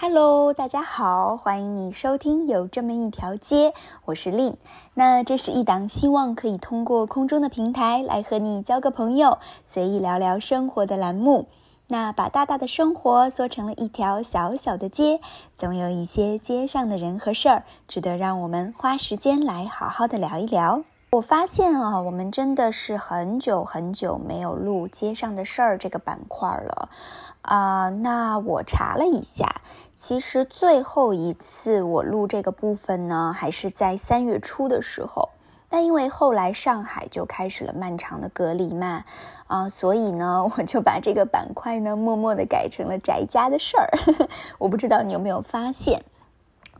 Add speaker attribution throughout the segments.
Speaker 1: Hello，大家好，欢迎你收听有这么一条街，我是令。那这是一档希望可以通过空中的平台来和你交个朋友，随意聊聊生活的栏目。那把大大的生活缩成了一条小小的街，总有一些街上的人和事儿，值得让我们花时间来好好的聊一聊。我发现啊，我们真的是很久很久没有录街上的事儿这个板块了。啊，那我查了一下，其实最后一次我录这个部分呢，还是在三月初的时候。但因为后来上海就开始了漫长的隔离嘛，啊，所以呢，我就把这个板块呢，默默的改成了宅家的事儿。我不知道你有没有发现？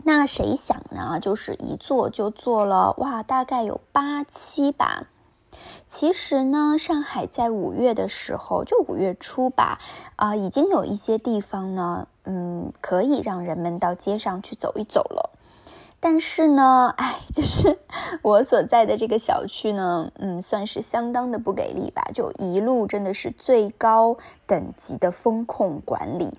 Speaker 1: 那谁想呢？就是一做就做了哇，大概有八期吧。其实呢，上海在五月的时候，就五月初吧，啊，已经有一些地方呢，嗯，可以让人们到街上去走一走了。但是呢，哎，就是 我所在的这个小区呢，嗯，算是相当的不给力吧，就一路真的是最高等级的风控管理。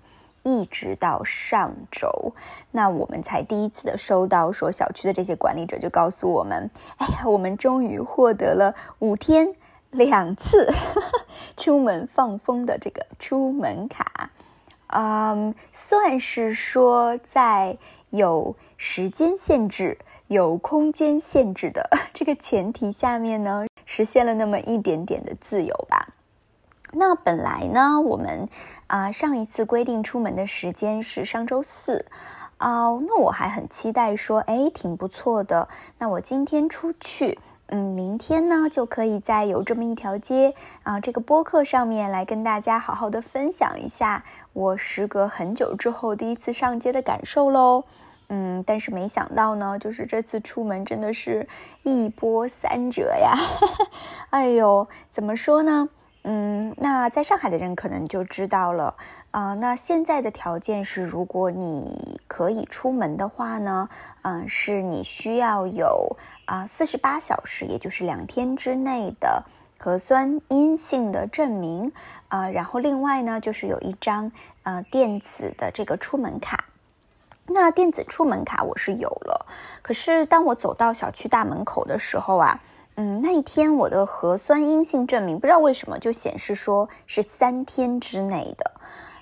Speaker 1: 一直到上周，那我们才第一次的收到说小区的这些管理者就告诉我们，哎呀，我们终于获得了五天两次 出门放风的这个出门卡，嗯，算是说在有时间限制、有空间限制的这个前提下面呢，实现了那么一点点的自由吧。那本来呢，我们啊上一次规定出门的时间是上周四，啊，那我还很期待说，哎，挺不错的。那我今天出去，嗯，明天呢就可以在有这么一条街啊这个播客上面来跟大家好好的分享一下我时隔很久之后第一次上街的感受喽。嗯，但是没想到呢，就是这次出门真的是一波三折呀。哎呦，怎么说呢？嗯，那在上海的人可能就知道了啊。那现在的条件是，如果你可以出门的话呢，嗯，是你需要有啊四十八小时，也就是两天之内的核酸阴性的证明啊。然后另外呢，就是有一张呃电子的这个出门卡。那电子出门卡我是有了，可是当我走到小区大门口的时候啊。嗯，那一天我的核酸阴性证明不知道为什么就显示说是三天之内的，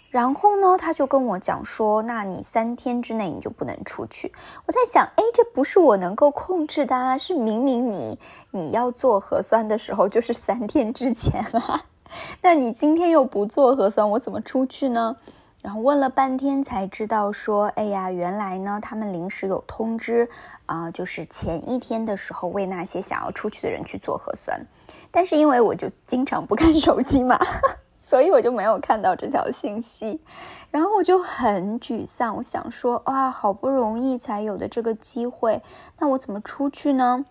Speaker 1: 然后呢，他就跟我讲说，那你三天之内你就不能出去。我在想，哎，这不是我能够控制的啊，是明明你你要做核酸的时候就是三天之前啊，那你今天又不做核酸，我怎么出去呢？然后问了半天才知道说，哎呀，原来呢，他们临时有通知，啊，就是前一天的时候为那些想要出去的人去做核酸，但是因为我就经常不看手机嘛，所以我就没有看到这条信息，然后我就很沮丧，我想说，哇，好不容易才有的这个机会，那我怎么出去呢？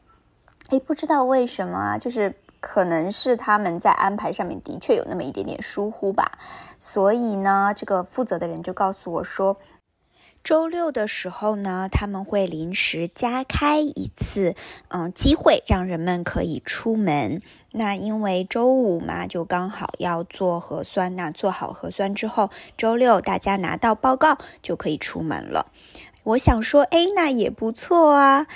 Speaker 1: 哎，不知道为什么啊，就是。可能是他们在安排上面的确有那么一点点疏忽吧，所以呢，这个负责的人就告诉我说，周六的时候呢，他们会临时加开一次，嗯，机会让人们可以出门。那因为周五嘛，就刚好要做核酸，那做好核酸之后，周六大家拿到报告就可以出门了。我想说，哎，那也不错啊。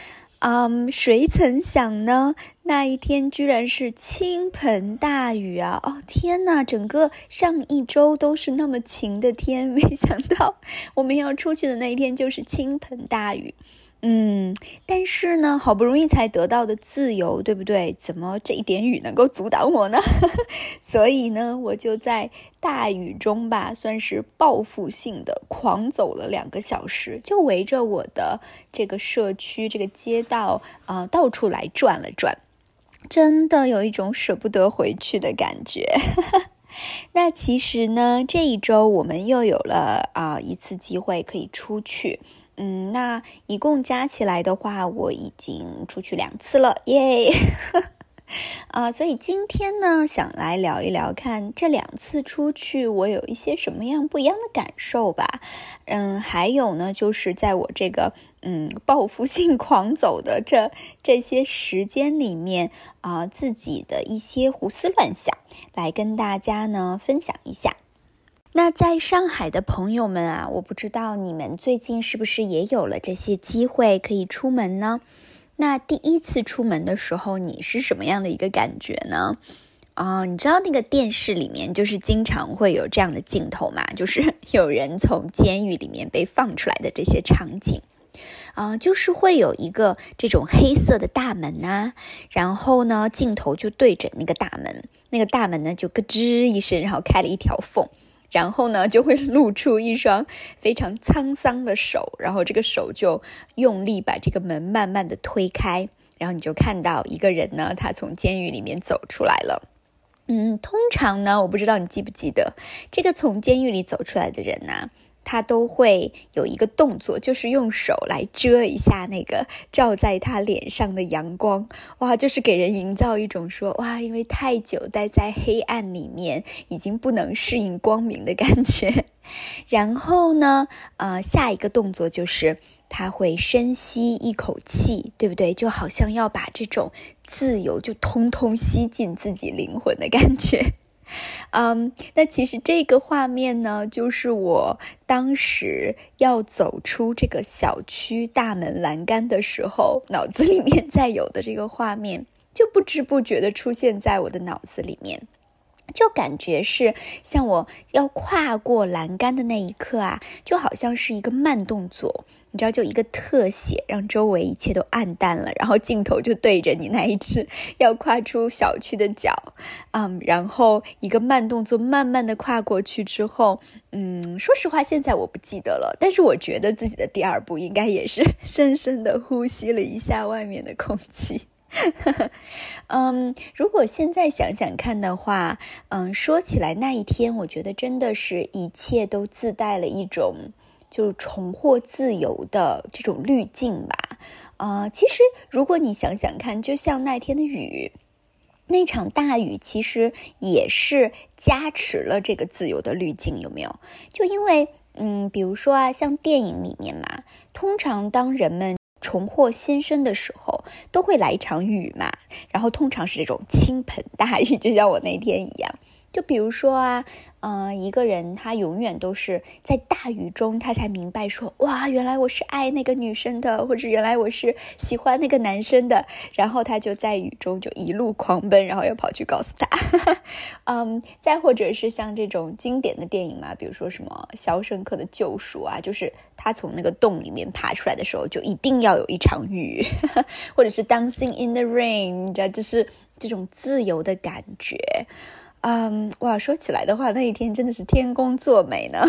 Speaker 1: 嗯，谁曾想呢？那一天居然是倾盆大雨啊！哦天呐，整个上一周都是那么晴的天，没想到我们要出去的那一天就是倾盆大雨。嗯，但是呢，好不容易才得到的自由，对不对？怎么这一点雨能够阻挡我呢？所以呢，我就在大雨中吧，算是报复性的狂走了两个小时，就围着我的这个社区、这个街道啊，到处来转了转，真的有一种舍不得回去的感觉。那其实呢，这一周我们又有了啊一次机会可以出去。嗯，那一共加起来的话，我已经出去两次了，耶！啊，所以今天呢，想来聊一聊，看这两次出去，我有一些什么样不一样的感受吧。嗯，还有呢，就是在我这个嗯报复性 狂走的这这些时间里面啊，自己的一些胡思乱想，来跟大家呢分享一下。那在上海的朋友们啊，我不知道你们最近是不是也有了这些机会可以出门呢？那第一次出门的时候，你是什么样的一个感觉呢？啊，你知道那个电视里面就是经常会有这样的镜头嘛，就是 有人从监狱里面被放出来的这些场景，啊，就是会有一个这种黑色的大门呐，然后呢，镜头就对准那个大门，那个大门呢就咯吱一声，然后开了一条缝。然后呢，就会露出一双非常沧桑的手，然后这个手就用力把这个门慢慢的推开，然后你就看到一个人呢，他从监狱里面走出来了。嗯，通常呢，我不知道你记不记得，这个从监狱里走出来的人呢。他都会有一个动作，就是用手来遮一下那个照在他脸上的阳光，哇，就是给人营造一种说哇，因为太久待在黑暗里面，已经不能适应光明的感觉。然后呢，呃，下一个动作就是他会深吸一口气，对不对？就好像要把这种自由就通通吸进自己灵魂的感觉。嗯，那其实这个画面呢，就是我当时要走出这个小区大门栏杆的时候，脑子里面在有的这个画面，就不知不觉的出现在我的脑子里面。就感觉是像我要跨过栏杆的那一刻啊，就好像是一个慢动作，你知道，就一个特写，让周围一切都暗淡了，然后镜头就对着你那一只要跨出小区的脚，嗯，然后一个慢动作，慢慢的跨过去之后，嗯，说实话，现在我不记得了，但是我觉得自己的第二步应该也是 深深的呼吸了一下外面的空气。嗯，如果现在想想看的话，嗯，说起来那一天，我觉得真的是一切都自带了一种就是重获自由的这种滤镜吧。啊，其实如果你想想看，就像那天的雨，那场大雨，其实也是加持了这个自由的滤镜，有没有？就因为，嗯，比如说啊，像电影里面嘛，通常当人们。重获新生的时候，都会来一场雨嘛，然后通常是这种倾盆大雨，就像我那天一样。就比如说啊，嗯，一个人他永远都是在大雨中，他才明白说，哇，原来我是爱那个女生的，或者原来我是喜欢那个男生的。然后他就在雨中就一路狂奔，然后又跑去告诉他。嗯，再或者是像这种经典的电影嘛，比如说什么《肖申克的救赎》啊，就是他从那个洞里面爬出来的时候，就一定要有一场雨，或者是《Dancing in the Rain》，你知道，就是这种自由的感觉。嗯，哇，说起来的话，那一天真的是天公作美呢。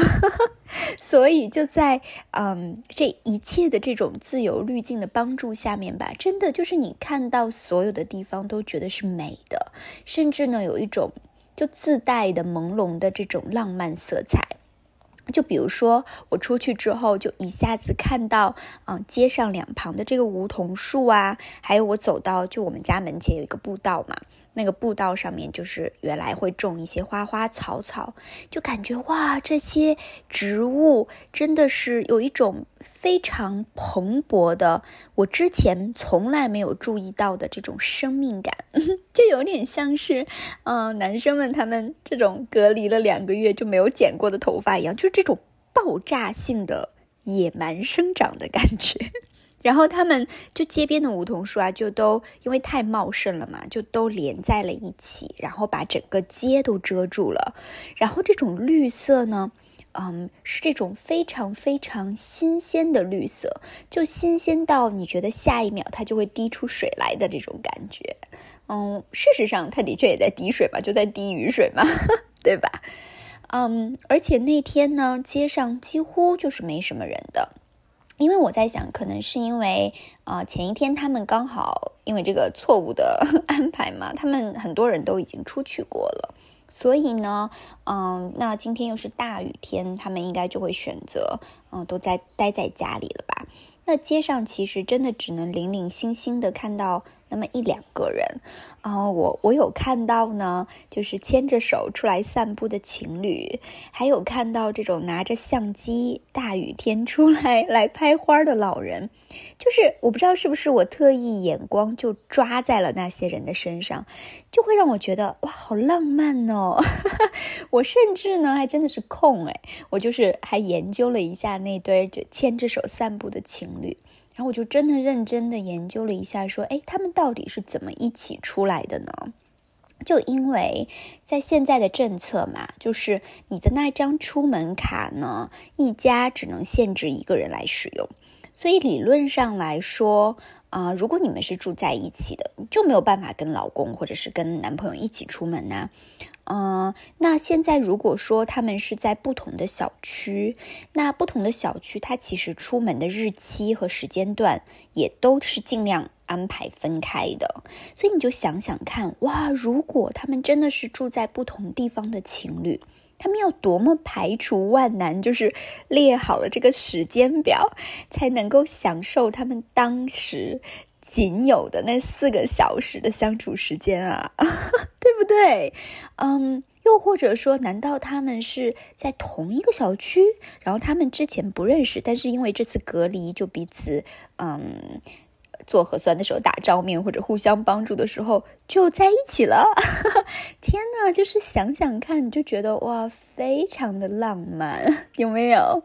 Speaker 1: 所以就在嗯这一切的这种自由滤镜的帮助下面吧，真的就是你看到所有的地方都觉得是美的，甚至呢有一种就自带的朦胧的这种浪漫色彩。就比如说我出去之后，就一下子看到嗯街上两旁的这个梧桐树啊，还有我走到就我们家门前有一个步道嘛。那个步道上面就是原来会种一些花花草草，就感觉哇，这些植物真的是有一种非常蓬勃的，我之前从来没有注意到的这种生命感，就有点像是，嗯，男生们他们这种隔离了两个月就没有剪过的头发一样，就是这种爆炸性的野蛮生长的感觉。然后他们就街边的梧桐树啊，就都因为太茂盛了嘛，就都连在了一起，然后把整个街都遮住了。然后这种绿色呢，嗯，是这种非常非常新鲜的绿色，就新鲜到你觉得下一秒它就会滴出水来的这种感觉。嗯，事实上它的确也在滴水嘛，就在滴雨水嘛，对吧？嗯，而且那天呢，街上几乎就是没什么人的。因为我在想，可能是因为啊，前一天他们刚好因为这个错误的 安排嘛，他们很多人都已经出去过了，所以呢，嗯，那今天又是大雨天，他们应该就会选择，嗯，都在待在家里了吧？那街上其实真的只能零零星星的看到那么一两个人。啊，我我有看到呢，就是牵着手出来散步的情侣，还有看到这种拿着相机大雨天出来 来拍花的老人，就是我不知道是不是我特意眼光就抓在了那些人的身上，就会让我觉得哇，好浪漫哦！我甚至呢还真的是空哎，我就是还研究了一下那对就牵着手散步的情侣。然后我就真的认真的研究了一下，说，哎，他们到底是怎么一起出来的呢？就因为在现在的政策嘛，就是你的那张出门卡呢，一家只能限制一个人来使用，所以理论上来说，啊，如果你们是住在一起的，就没有办法跟老公或者是跟男朋友一起出门呐。嗯，那现在如果说他们是在不同的小区，那不同的小区，它其实出门的日期和时间段也都是尽量安排分开的。所以你就想想看，哇，如果他们真的是住在不同地方的情侣，他们要多么排除万难，就是列好了这个时间表，才能够享受他们当时。仅有的那四个小时的相处时间啊，对不对？嗯，又或者说，难道他们是在同一个小区，然后他们之前不认识，但是因为这次隔离，就彼此嗯做核酸的时候打照面，或者互相帮助的时候就在一起了？天哪，就是想想看，你就觉得哇，非常的浪漫，有没有？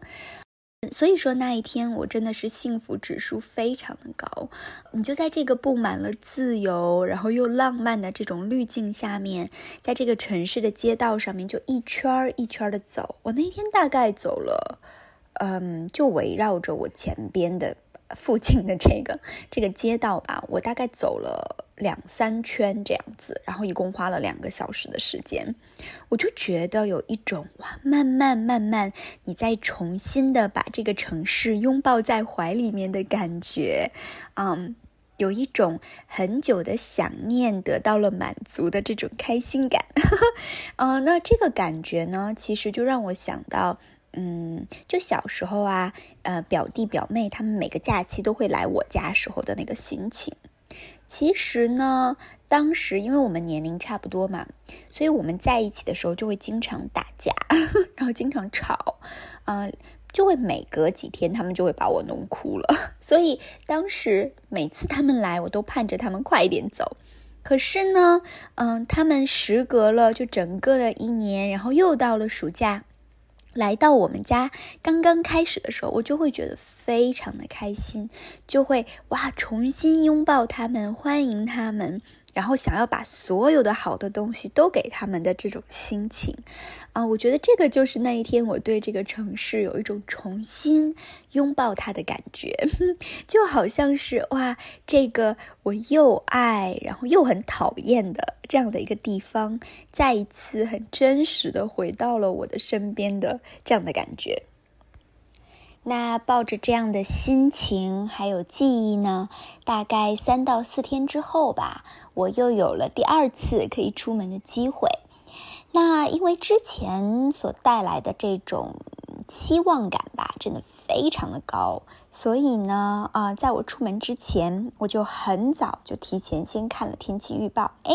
Speaker 1: 所以说那一天我真的是幸福指数非常的高，你就在这个布满了自由，然后又浪漫的这种滤镜下面，在这个城市的街道上面就一圈儿一圈的走。我那天大概走了，嗯，就围绕着我前边的。附近的这个 这个街道吧，我大概走了两三圈这样子，然后一共花了两个小时的时间，我就觉得有一种哇，慢慢慢慢，你再重新的把这个城市拥抱在怀里面的感觉，嗯，有一种很久的想念得到了满足的这种开心感，嗯，那这个感觉呢，其实就让我想到。嗯，就小时候啊，呃，表弟表妹他们每个假期都会来我家时候的那个心情。其实呢，当时因为我们年龄差不多嘛，所以我们在一起的时候就会经常打架，然后经常吵，啊，就会每隔几天他们就会把我弄哭了。所以当时每次他们来，我都盼着他们快一点走。可是呢，嗯，他们时隔了就整个的一年，然后又到了暑假。来到我们家刚刚开始的时候，我就会觉得非常的开心，就会哇重新拥抱他们，欢迎他们。然后想要把所有的好的东西都给他们的这种心情，啊，我觉得这个就是那一天我对这个城市有一种重新拥抱它的感觉，就好像是哇，这个我又爱然后又很讨厌的这样的一个地方，再一次很真实的回到了我的身边的这样的感觉。那抱着这样的心情还有记忆呢，大概三到四天之后吧，我又有了第二次可以出门的机会。那因为之前所带来的这种期望感吧，真的非常的高，所以呢，啊，在我出门之前，我就很早就提前先看了天气预报，哎，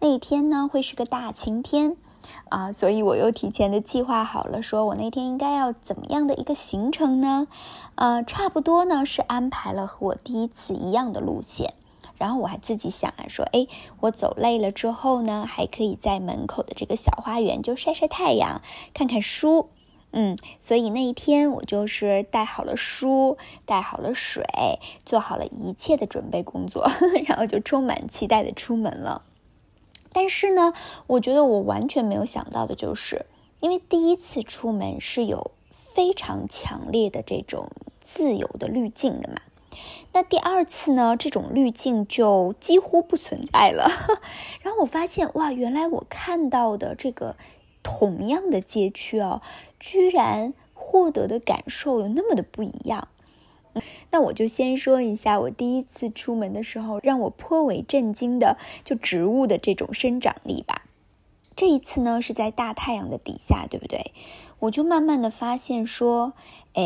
Speaker 1: 那一天呢会是个大晴天。啊，所以我又提前的计划好了，说我那天应该要怎么样的一个行程呢？呃，差不多呢是安排了和我第一次一样的路线，然后我还自己想啊，说，哎，我走累了之后呢，还可以在门口的这个小花园就晒晒太阳，看看书，嗯，所以那一天我就是带好了书，带好了水，做好了一切的准备工作，然后就充满期待的出门了。但是呢，我觉得我完全没有想到的就是，因为第一次出门是有非常强烈的这种自由的滤镜的嘛。那第二次呢，这种滤镜就几乎不存在了。然后我发现，哇，原来我看到的这个同样的街区哦，居然获得的感受有那么的不一样。那我就先说一下我第一次出门的时候让我颇为震惊的，就植物的这种生长力吧。这一次呢是在大太阳的底下，对不对？我就慢慢的发现说，哎，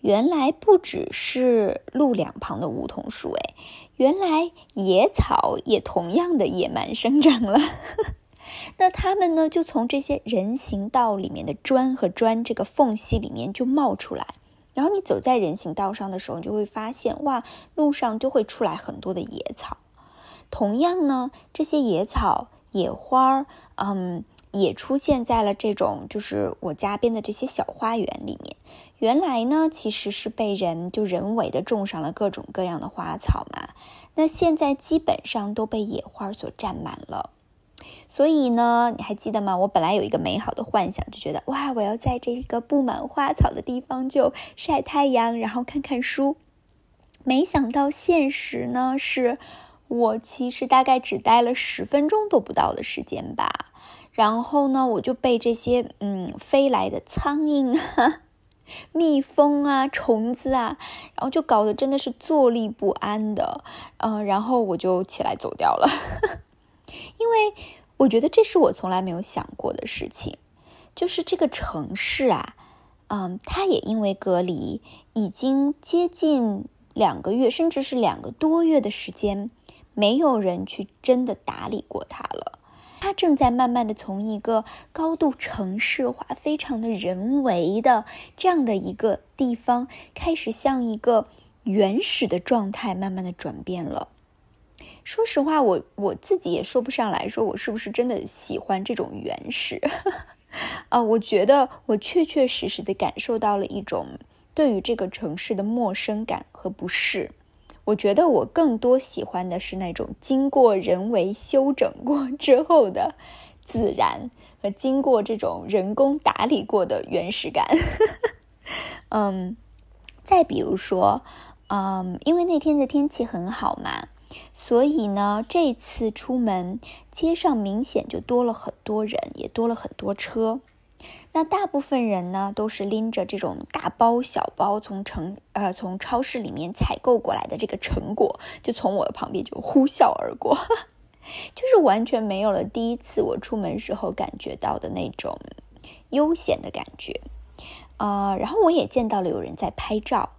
Speaker 1: 原来不只是路两旁的梧桐树，哎，原来野草也同样的野蛮生长了。那它们呢，就从这些人行道里面的砖和砖这个缝隙里面就冒出来。然后你走在人行道上的时候，你就会发现，哇，路上就会出来很多的野草。同样呢，这些野草、野花儿，嗯，也出现在了这种就是我家边的这些小花园里面。原来呢，其实是被人就人为的种上了各种各样的花草嘛。那现在基本上都被野花所占满了。所以呢，你还记得吗？我本来有一个美好的幻想，就觉得哇，我要在这个布满花草的地方就晒太阳，然后看看书。没想到现实呢，是我其实大概只待了十分钟都不到的时间吧。然后呢，我就被这些嗯飞来的苍蝇啊、蜜蜂啊、虫子啊，然后就搞得真的是坐立不安的。嗯，然后我就起来走掉了，因为。我觉得这是我从来没有想过的事情，就是这个城市啊，嗯，它也因为隔离，已经接近两个月，甚至是两个多月的时间，没有人去真的打理过它了。它正在慢慢的从一个高度城市化、非常的人为的这样的一个地方，开始向一个原始的状态慢慢的转变了。说实话，我我自己也说不上来说我是不是真的喜欢这种原始，啊，我觉得我确确实实的感受到了一种对于这个城市的陌生感和不适。我觉得我更多喜欢的是那种经过人为修整过之后的自然和经过这种人工打理过的原始感。嗯，再比如说，嗯，因为那天的天气很好嘛。所以呢，这次出门，街上明显就多了很多人，也多了很多车。那大部分人呢，都是拎着这种大包小包，从城呃从超市里面采购过来的这个成果，就从我的旁边就呼啸而过，就是完全没有了第一次我出门时候感觉到的那种悠闲的感觉。呃，然后我也见到了有人在拍照，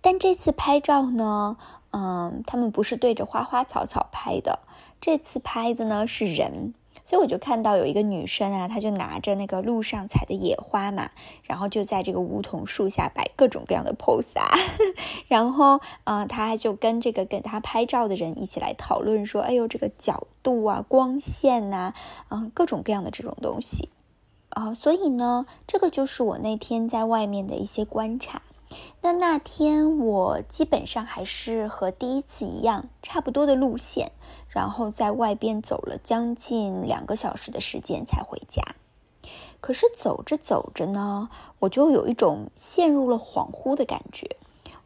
Speaker 1: 但这次拍照呢。嗯，他们不是对着花花草草拍的，这次拍的呢是人，所以我就看到有一个女生啊，她就拿着那个路上采的野花嘛，然后就在这个梧桐树下摆各种各样的 pose 啊，然后啊，她就跟这个给她拍照的人一起来讨论说，哎呦，这个角度啊，光线呐，嗯，各种各样的这种东西。啊，所以呢，这个就是我那天在外面的一些观察。那那天我基本上还是和第一次一样，差不多的路线，然后在外边走了将近两个小时的时间才回家。可是走着走着呢，我就有一种陷入了恍惚的感觉，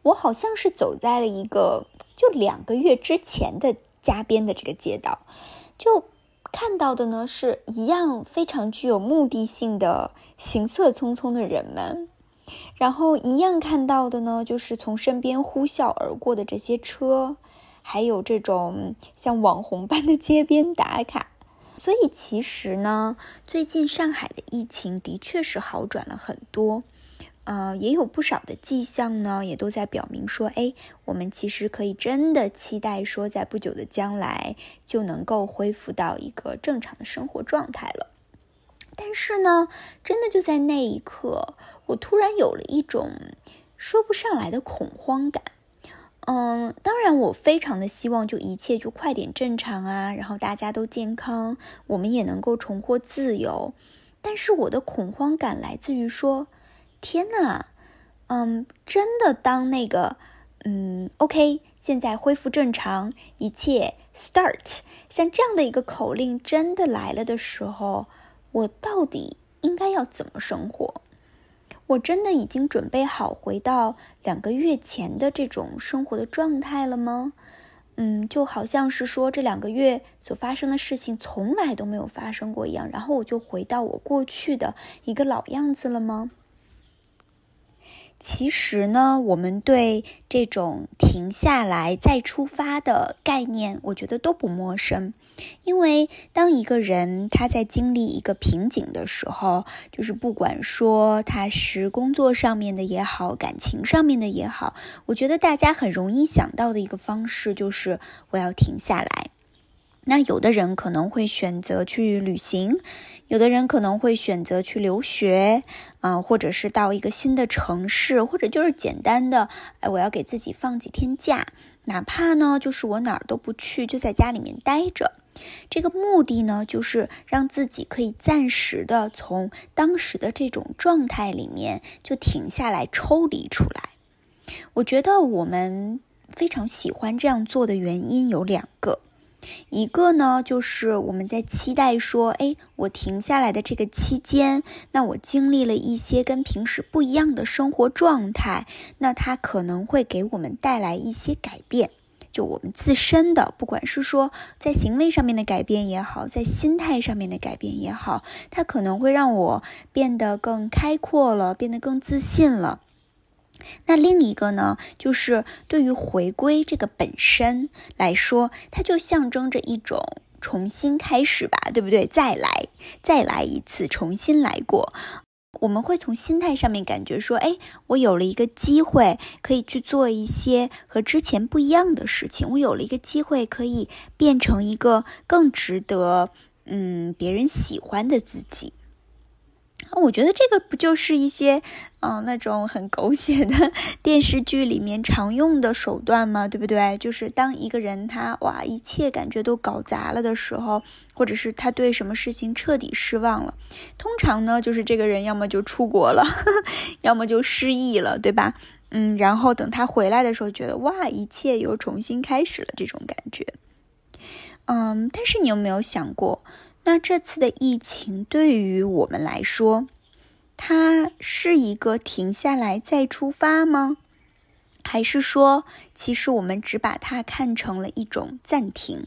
Speaker 1: 我好像是走在了一个就两个月之前的家边的这个街道，就看到的呢是一样非常具有目的性的行色匆匆的人们。然后一样看到的呢，就是从身边呼啸而过的这些车，还有这种像网红般的街边打卡。所以其实呢，最近上海的疫情的确是好转了很多，呃，也有不少的迹象呢，也都在表明说，哎，我们其实可以真的期待说，在不久的将来就能够恢复到一个正常的生活状态了。但是呢，真的就在那一刻。我突然有了一种说不上来的恐慌感，嗯，当然我非常的希望就一切就快点正常啊，然后大家都健康，我们也能够重获自由。但是我的恐慌感来自于说，天呐，嗯，真的当那个，嗯，OK，现在恢复正常，一切 start，像这样的一个口令真的来了的时候，我到底应该要怎么生活？我真的已经准备好回到两个月前的这种生活的状态了吗？嗯，就好像是说这两个月所发生的事情从来都没有发生过一样，然后我就回到我过去的一个老样子了吗？其实呢，我们对这种停下来再出发的概念，我觉得都不陌生。因为当一个人他在经历一个瓶颈的时候，就是不管说他是工作上面的也好，感情上面的也好，我觉得大家很容易想到的一个方式就是我要停下来。那有的人可能会选择去旅行，有的人可能会选择去留学，啊，或者是到一个新的城市，或者就是简单的，哎，我要给自己放几天假，哪怕呢，就是我哪儿都不去，就在家里面待着。这个目的呢，就是让自己可以暂时的从当时的这种状态里面就停下来，抽离出来。我觉得我们非常喜欢这样做的原因有两个。一个呢，就是我们在期待说，哎，我停下来的这个期间，那我经历了一些跟平时不一样的生活状态，那它可能会给我们带来一些改变，就我们自身的，不管是说在行为上面的改变也好，在心态上面的改变也好，它可能会让我变得更开阔了，变得更自信了。那另一个呢，就是对于回归这个本身来说，它就象征着一种重新开始吧，对不对？再来，再来一次，重新来过。我们会从心态上面感觉说，哎，我有了一个机会，可以去做一些和之前不一样的事情。我有了一个机会，可以变成一个更值得，嗯，别人喜欢的自己。我觉得这个不就是一些，嗯，那种很狗血的 电视剧里面常用的手段吗？对不对？就是当一个人他哇，一切感觉都搞砸了的时候，或者是他对什么事情彻底失望了，通常呢，就是这个人要么就出国了，要么就失忆了，对吧？嗯，然后等他回来的时候，觉得哇，一切又重新开始了，这种感觉。嗯，但是你有没有想过？那这次的疫情对于我们来说，它是一个停下来再出发吗？还是说，其实我们只把它看成了一种暂停？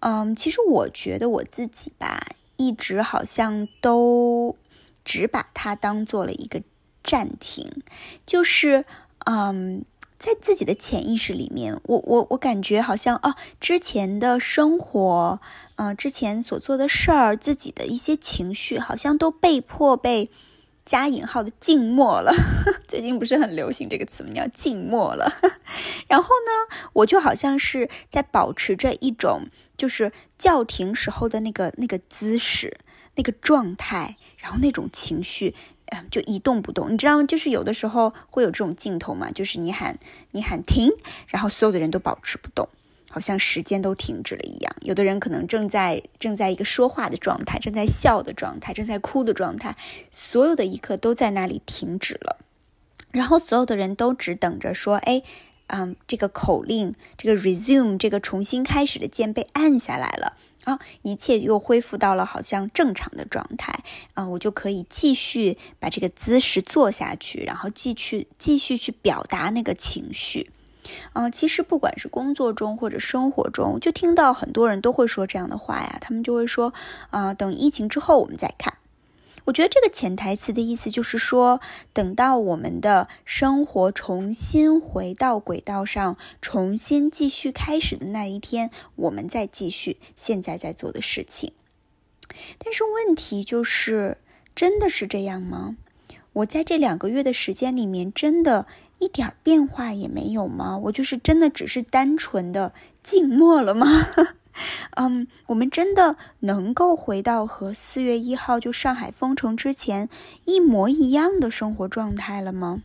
Speaker 1: 嗯，其实我觉得我自己吧，一直好像都只把它当做了一个暂停，就是嗯。在自己的潜意识里面，我我我感觉好像啊，之前的生活，嗯，之前所做的事儿，自己的一些情绪，好像都被迫被加引号的静默了。最近不是很流行这个词吗？叫静默了。然后呢，我就好像是在保持着一种就是叫停时候的那个那个姿势、那个状态，然后那种情绪。就一动不动，你知道吗？就是有的时候会有这种镜头嘛，就是你喊你喊停，然后所有的人都保持不动，好像时间都停止了一样。有的人可能正在正在一个说话的状态，正在笑的状态，正在哭的状态，所有的一刻都在那里停止了。然后所有的人都只等着说，哎，嗯，这个口令，这个 resume，这个重新开始的键被按下来了。啊，一切又恢复到了好像正常的状态啊，我就可以继续把这个姿势做下去，然后继续继续去表达那个情绪。啊，其实不管是工作中或者生活中，就听到很多人都会说这样的话呀，他们就会说啊，等疫情之后我们再看。我觉得这个潜台词的意思就是说，等到我们的生活重新回到轨道上，重新继续开始的那一天，我们再继续现在在做的事情。但是问题就是，真的是这样吗？我在这两个月的时间里面，真的一点变化也没有吗？我就是真的只是单纯的静默了吗？嗯，我们真的能够回到和四月一号就上海封城之前一模一样的生活状态了吗？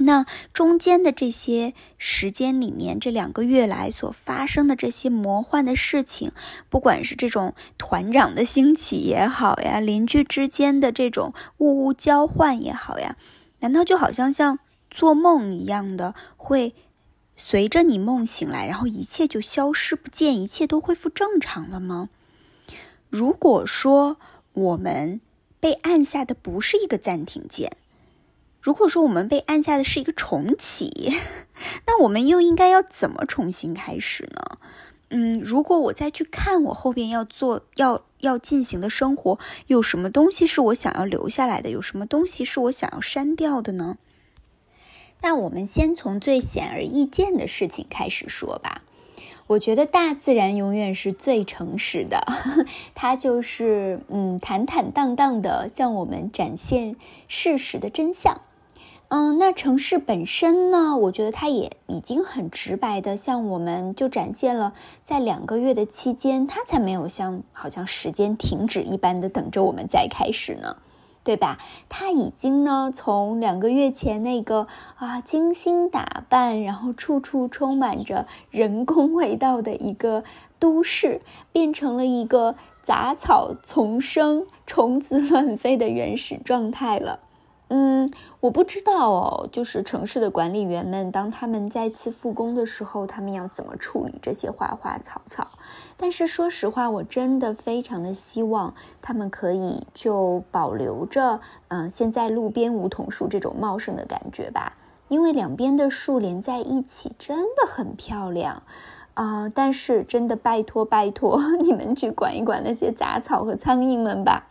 Speaker 1: 那中间的这些时间里面，这两个月来所发生的这些魔幻的事情，不管是这种团长的兴起也好呀，邻居之间的这种物物交换也好呀，难道就好像像做梦一样的会？随着你梦醒来，然后一切就消失不见，一切都恢复正常了吗？如果说我们被按下的不是一个暂停键，如果说我们被按下的是一个重启，那我们又应该要怎么重新开始呢？嗯，如果我再去看我后边要做、要要进行的生活，有什么东西是我想要留下来的？有什么东西是我想要删掉的呢？那我们先从最显而易见的事情开始说吧。我觉得大自然永远是最诚实的，它就是嗯坦坦荡荡的向我们展现事实的真相。嗯，那城市本身呢？我觉得它也已经很直白的向我们就展现了，在两个月的期间，它才没有像好像时间停止一般的等着我们再开始呢，对吧？他已经呢从两个月前那个啊精心打扮，然后处处充满着人工味道的一个都市，变成了一个杂草丛生、虫子乱飞的原始状态了。嗯，我不知道哦，就是城市的管理员们，当他们再次复工的时候，他们要怎么处理这些花花草草？但是说实话，我真的非常的希望他们可以就保留着，嗯，现在路边梧桐树这种茂盛的感觉吧，因为两边的树连在一起真的很漂亮，啊！但是真的拜托拜托，你们去管一管那些杂草和苍蝇们吧。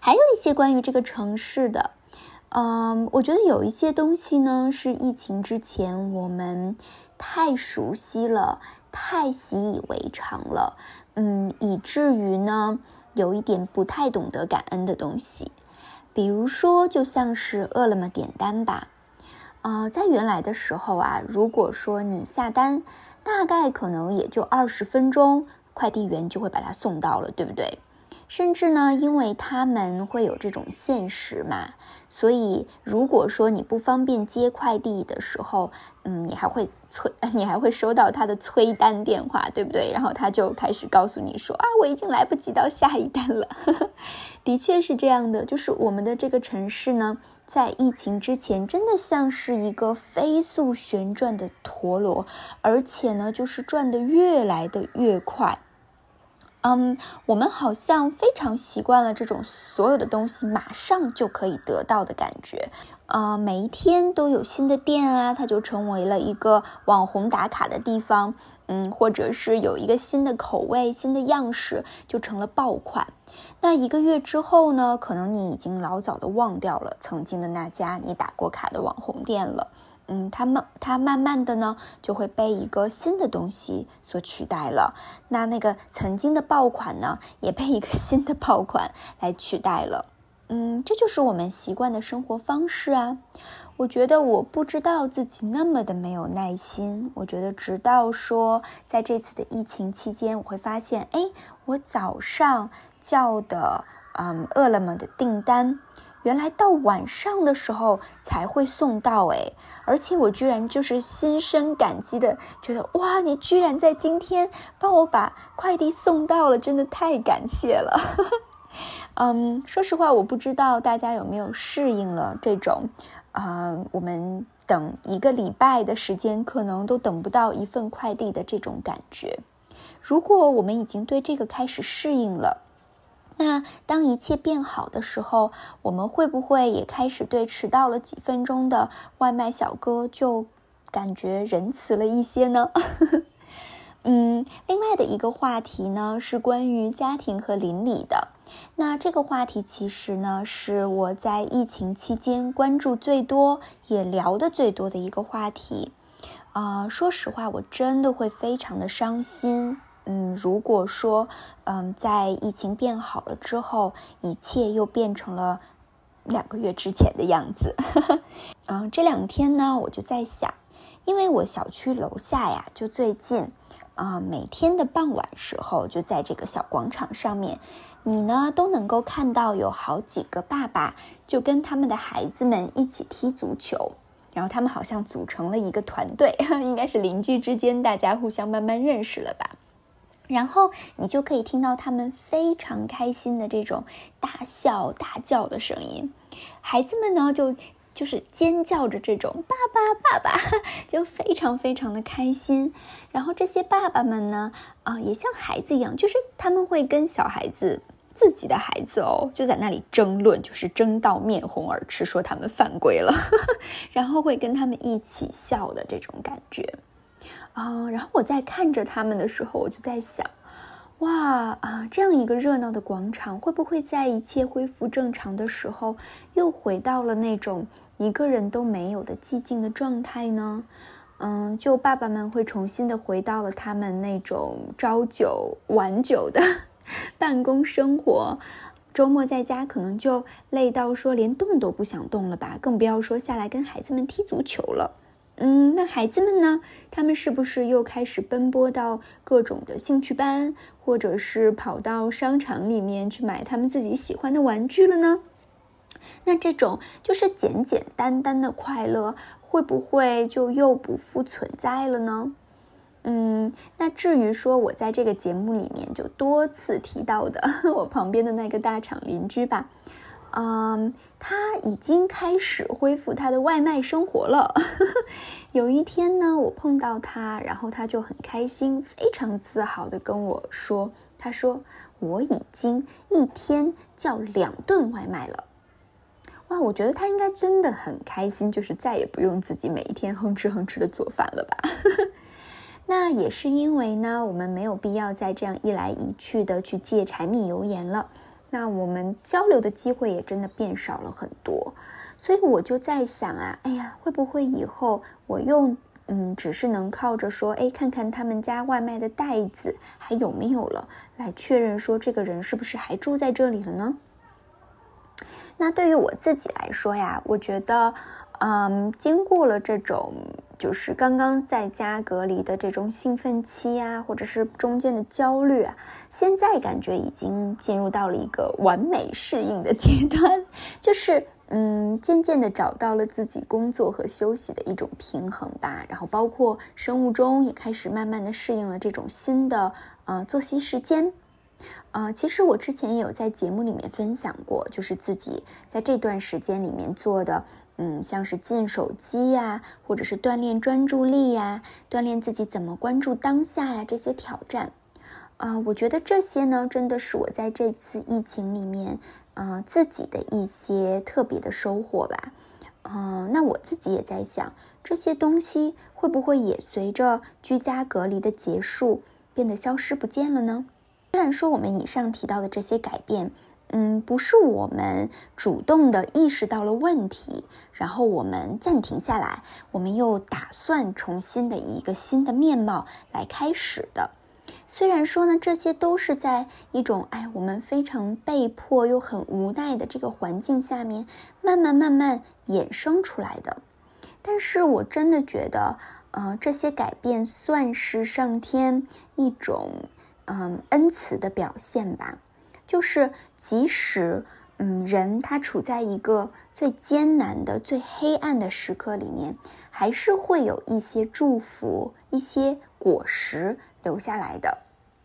Speaker 1: 还有一些关于这个城市的，嗯，我觉得有一些东西呢，是疫情之前我们太熟悉了，太习以为常了，嗯，以至于呢，有一点不太懂得感恩的东西。比如说，就像是饿了么点单吧，啊，在原来的时候啊，如果说你下单，大概可能也就二十分钟，快递员就会把它送到了，对不对？甚至呢，因为他们会有这种限时嘛，所以如果说你不方便接快递的时候，嗯，你还会催，你还会收到他的催单电话，对不对？然后他就开始告诉你说啊，我已经来不及到下一单了。的确是这样的，就是我们的这个城市呢，在疫情之前，真的像是一个飞速旋转的陀螺，而且呢，就是转的越来的越快。嗯，我们好像非常习惯了这种所有的东西马上就可以得到的感觉。呃，每一天都有新的店啊，它就成为了一个网红打卡的地方。嗯，或者是有一个新的口味、新的样式，就成了爆款。那一个月之后呢，可能你已经老早的忘掉了曾经的那家你打过卡的网红店了。嗯，它慢，它慢慢的呢，就会被一个新的东西所取代了。那那个曾经的爆款呢，也被一个 新的爆款来取代了。嗯，这就是我们习惯的生活方式啊。我觉得我不知道自己那么的没有耐心。我觉得直到说在这次的疫情期间，我会发现，哎，我早上叫的，嗯，饿了么的订单。原来到晚上的时候才会送到哎，而且我居然就是心生感激的，觉得哇，你居然在今天帮我把快递送到了，真的太感谢了。嗯，说实话，我不知道大家有没有适应了这种，啊，我们等一个礼拜的时间，可能都等不到一份快递的这种感觉。如果我们已经对这个开始适应了。那当一切变好的时候，我们会不会也开始对迟到了几分钟的外卖小哥就感觉仁慈了一些呢？嗯，另外的一个话题呢是关于家庭和邻里的。那这个话题其实呢是我在疫情期间关注最多也聊的最多的一个话题。啊，说实话，我真的会非常的伤心。嗯，如果说，嗯，在疫情变好了之后，一切又变成了两个月之前的样子，嗯，这两天呢，我就在想，因为我小区楼下呀，就最近，啊，每天的傍晚时候，就在这个小广场上面，你呢都能够看到有好几个爸爸，就跟他们的孩子们一起踢足球，然后他们好像组成了一个团队，应该是邻居之间，大家互相慢慢认识了吧。然后你就可以听到他们非常开心的这种大笑大叫的声音，孩子们呢就就是尖叫着这种爸爸爸爸，就非常非常的开心。然后这些爸爸们呢，啊，也像孩子一样，就是他们会跟小孩子自己的孩子哦，就在那里争论，就是争到面红耳赤，说他们犯规了，然后会跟他们一起笑的这种感觉。啊，然后我在看着他们的时候，我就在想，哇啊，这样一个热闹的广场，会不会在一切恢复正常的时候，又回到了那种一个人都没有的寂静的状态呢？嗯，就爸爸们会重新的回到了他们那种朝九晚九的 办公生活，周末在家可能就累到说连动都不想动了吧，更不要说下来跟孩子们踢足球了。嗯，那孩子们呢？他们是不是又开始奔波到各种的兴趣班，或者是跑到商场里面去买他们自己喜欢的玩具了呢？那这种就是简简单单的快乐，会不会就又不复存在了呢？嗯，那至于说我在这个节目里面就多次提到的 我旁边的那个大厂邻居吧。嗯，他已经开始恢复他的外卖生活了。有一天呢，我碰到他，然后他就很开心，非常自豪的跟我说：“他说我已经一天叫两顿外卖了。”哇，我觉得他应该真的很开心，就是再也不用自己每一天哼哧哼哧的做饭了吧？那也是因为呢，我们没有必要再这样一来一去的去借柴米油盐了。那我们交流的机会也真的变少了很多，所以我就在想啊，哎呀，会不会以后我又嗯，只是能靠着说，哎，看看他们家外卖的袋子还有没有了，来确认说这个人是不是还住在这里了呢？那对于我自己来说呀，我觉得，嗯，经过了这种。就是刚刚在家隔离的这种兴奋期啊，或者是中间的焦虑啊，现在感觉已经进入到了一个完美适应的阶段，就是嗯，渐渐的找到了自己工作和休息的一种平衡吧。然后包括生物钟也开始慢慢的适应了这种新的呃作息时间。呃，其实我之前也有在节目里面分享过，就是自己在这段时间里面做的。嗯，像是禁手机呀，或者是锻炼专注力呀，锻炼自己怎么关注当下呀，这些挑战，啊，我觉得这些呢，真的是我在这次疫情里面，啊，自己的一些特别的收获吧。嗯，那我自己也在想，这些东西会不会也随着居家隔离的结束变得消失不见了呢？虽然说我们以上提到的这些改变。嗯，不是我们主动的意识到了问题，然后我们暂停下来，我们又打算重新的一个新的面貌来开始的。虽然说呢，这些都是在一种哎，我们非常被迫又很无奈的这个环境下面，慢慢慢慢衍生出来的。但是我真的觉得，呃，这些改变算是上天一种嗯恩慈的表现吧。就是，即使嗯人他处在一个最艰难的、最黑暗的时刻里面，还是会有一些祝福、一些果实留下来的。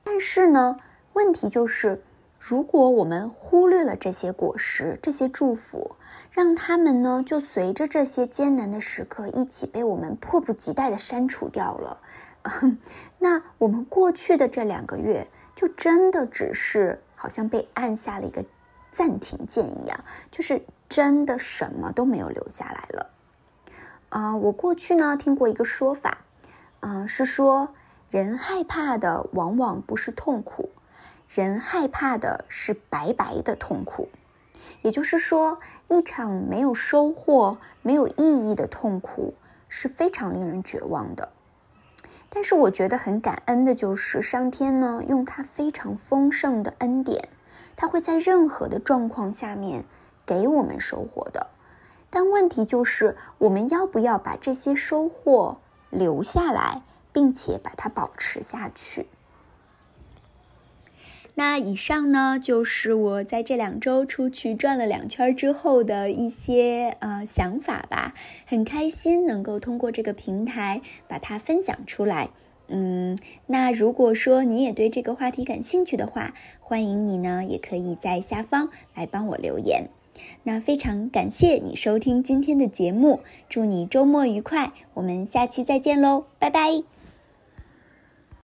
Speaker 1: 但是呢，问题就是，如果我们忽略了这些果实、这些祝福，让他们呢就随着这些艰难的时刻一起被我们迫不及待的删除掉了，那我们过去的这两个月就真的只是。好像被按下了一个暂停键一样，就是真的什么都没有留下来了。啊，我过去呢听过一个说法，啊，是说人害怕的往往不是痛苦，人害怕的是白白的痛苦。也就是说，一场没有收获、没有意义的痛苦是非常令人绝望的。但是我觉得很感恩的就是上天呢，用他非常丰盛的恩典，他会在任何的状况下面给我们收获的。但问题就是，我们要不要把这些收获留下来，并且把它保持下去？那以上呢，就是我在这两周出去转了两圈之后的一些呃想法吧。很开心能够通过这个平台把它分享出来。嗯，那如果说你也对这个话题感兴趣的话，欢迎你呢，也可以在下方来帮我留言。那非常感谢你收听今天的节目，祝你周末愉快，我们下期再见喽，拜拜。